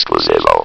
ekskluzywu.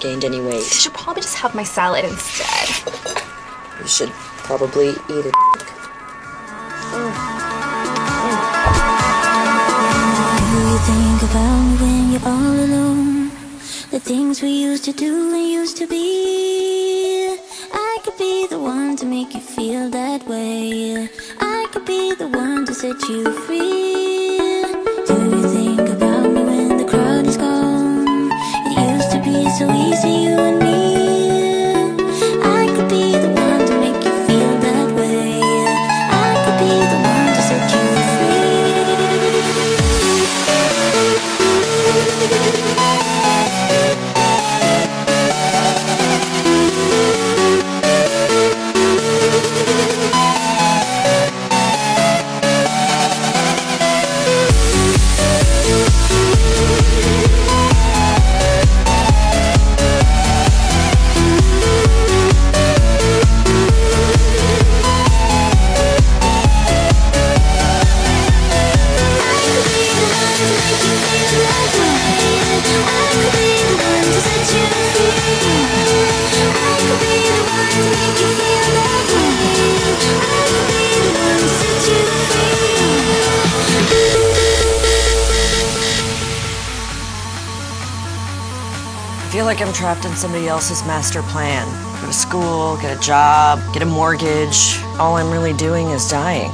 gained any weight. I should probably just have my salad instead. You should probably eat it. The things we used to do and used to be. I could be the one to make you feel that way. I could be the one to set you free. so easy, you and me. trapped in somebody else's master plan. Go to school, get a job, get a mortgage. All I'm really doing is dying.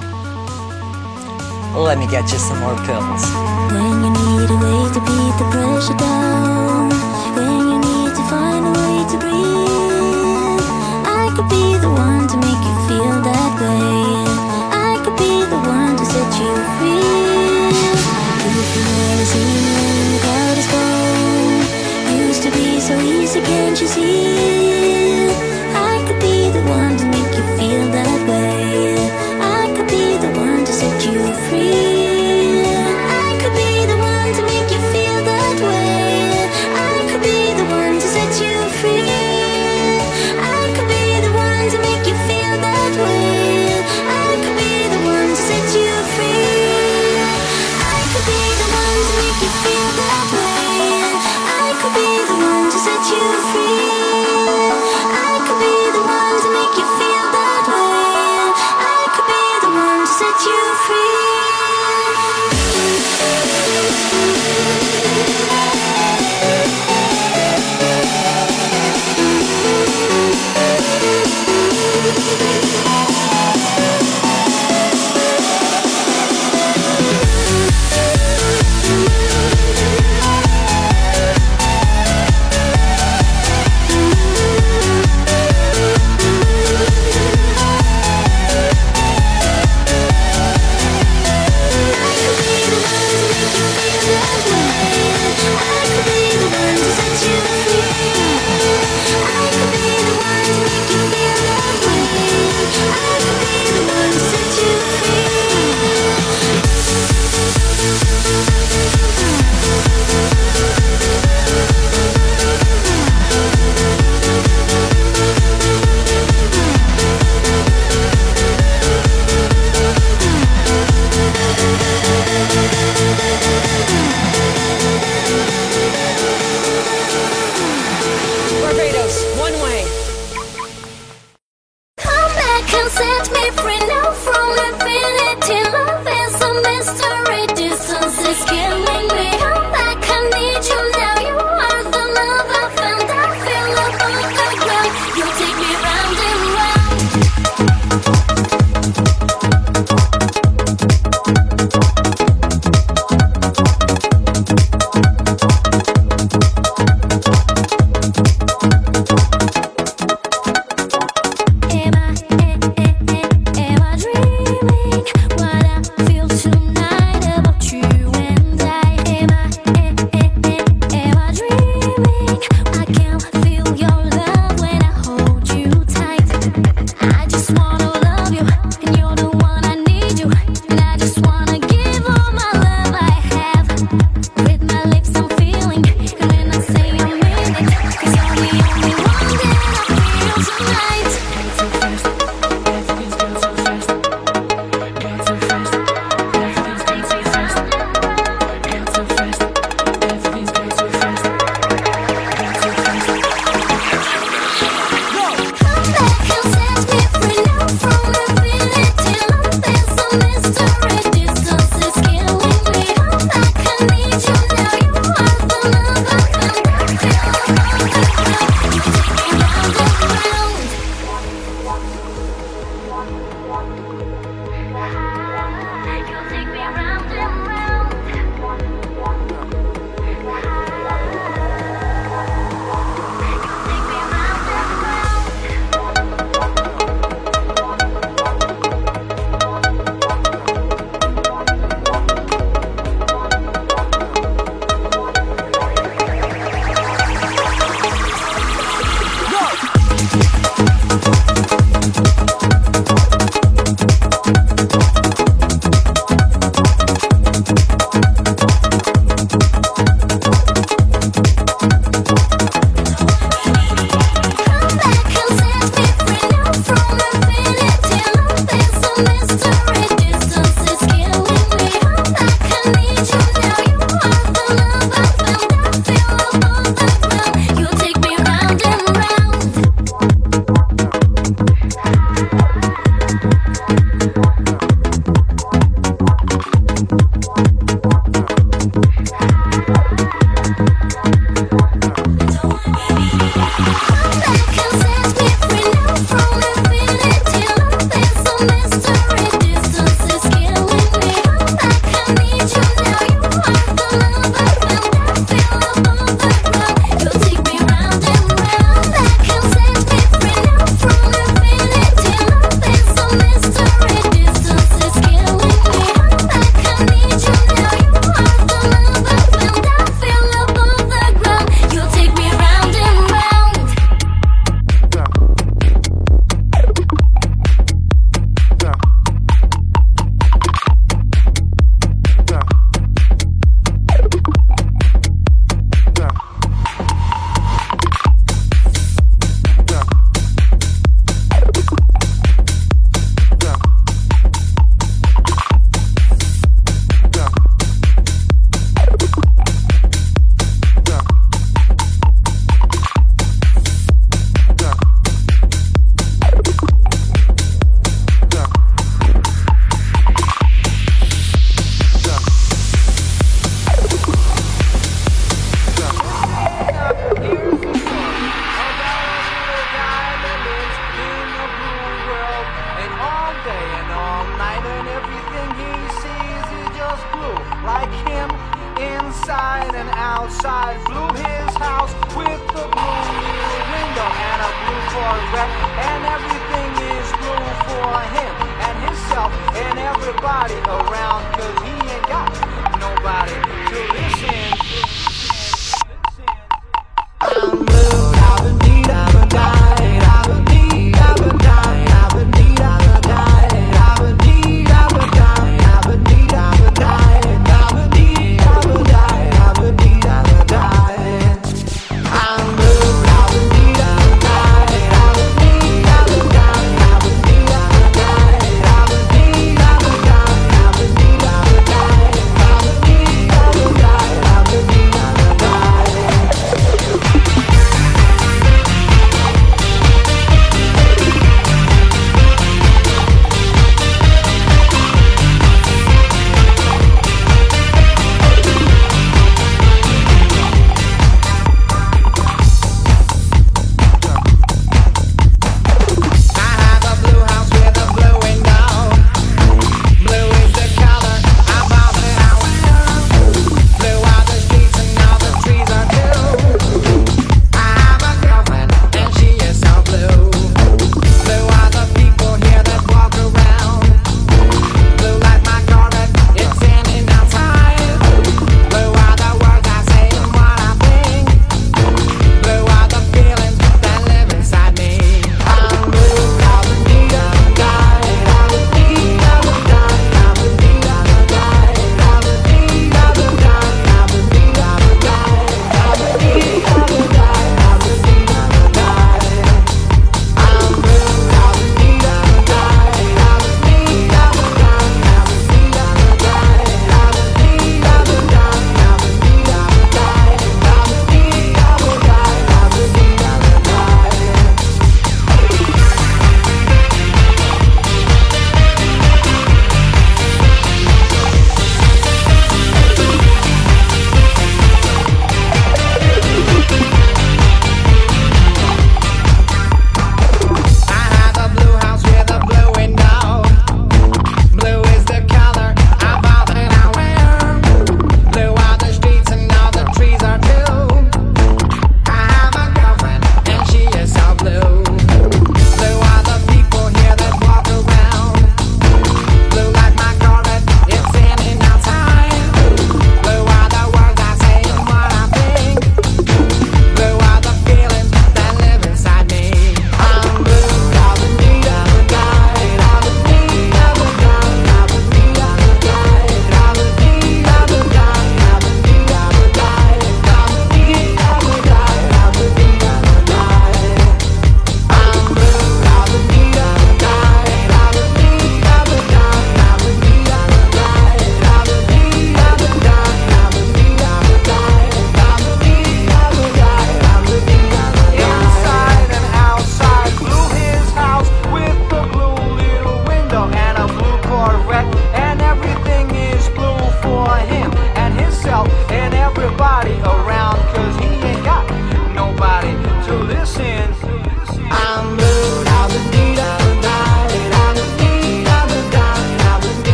Let me get you some more pills. you feel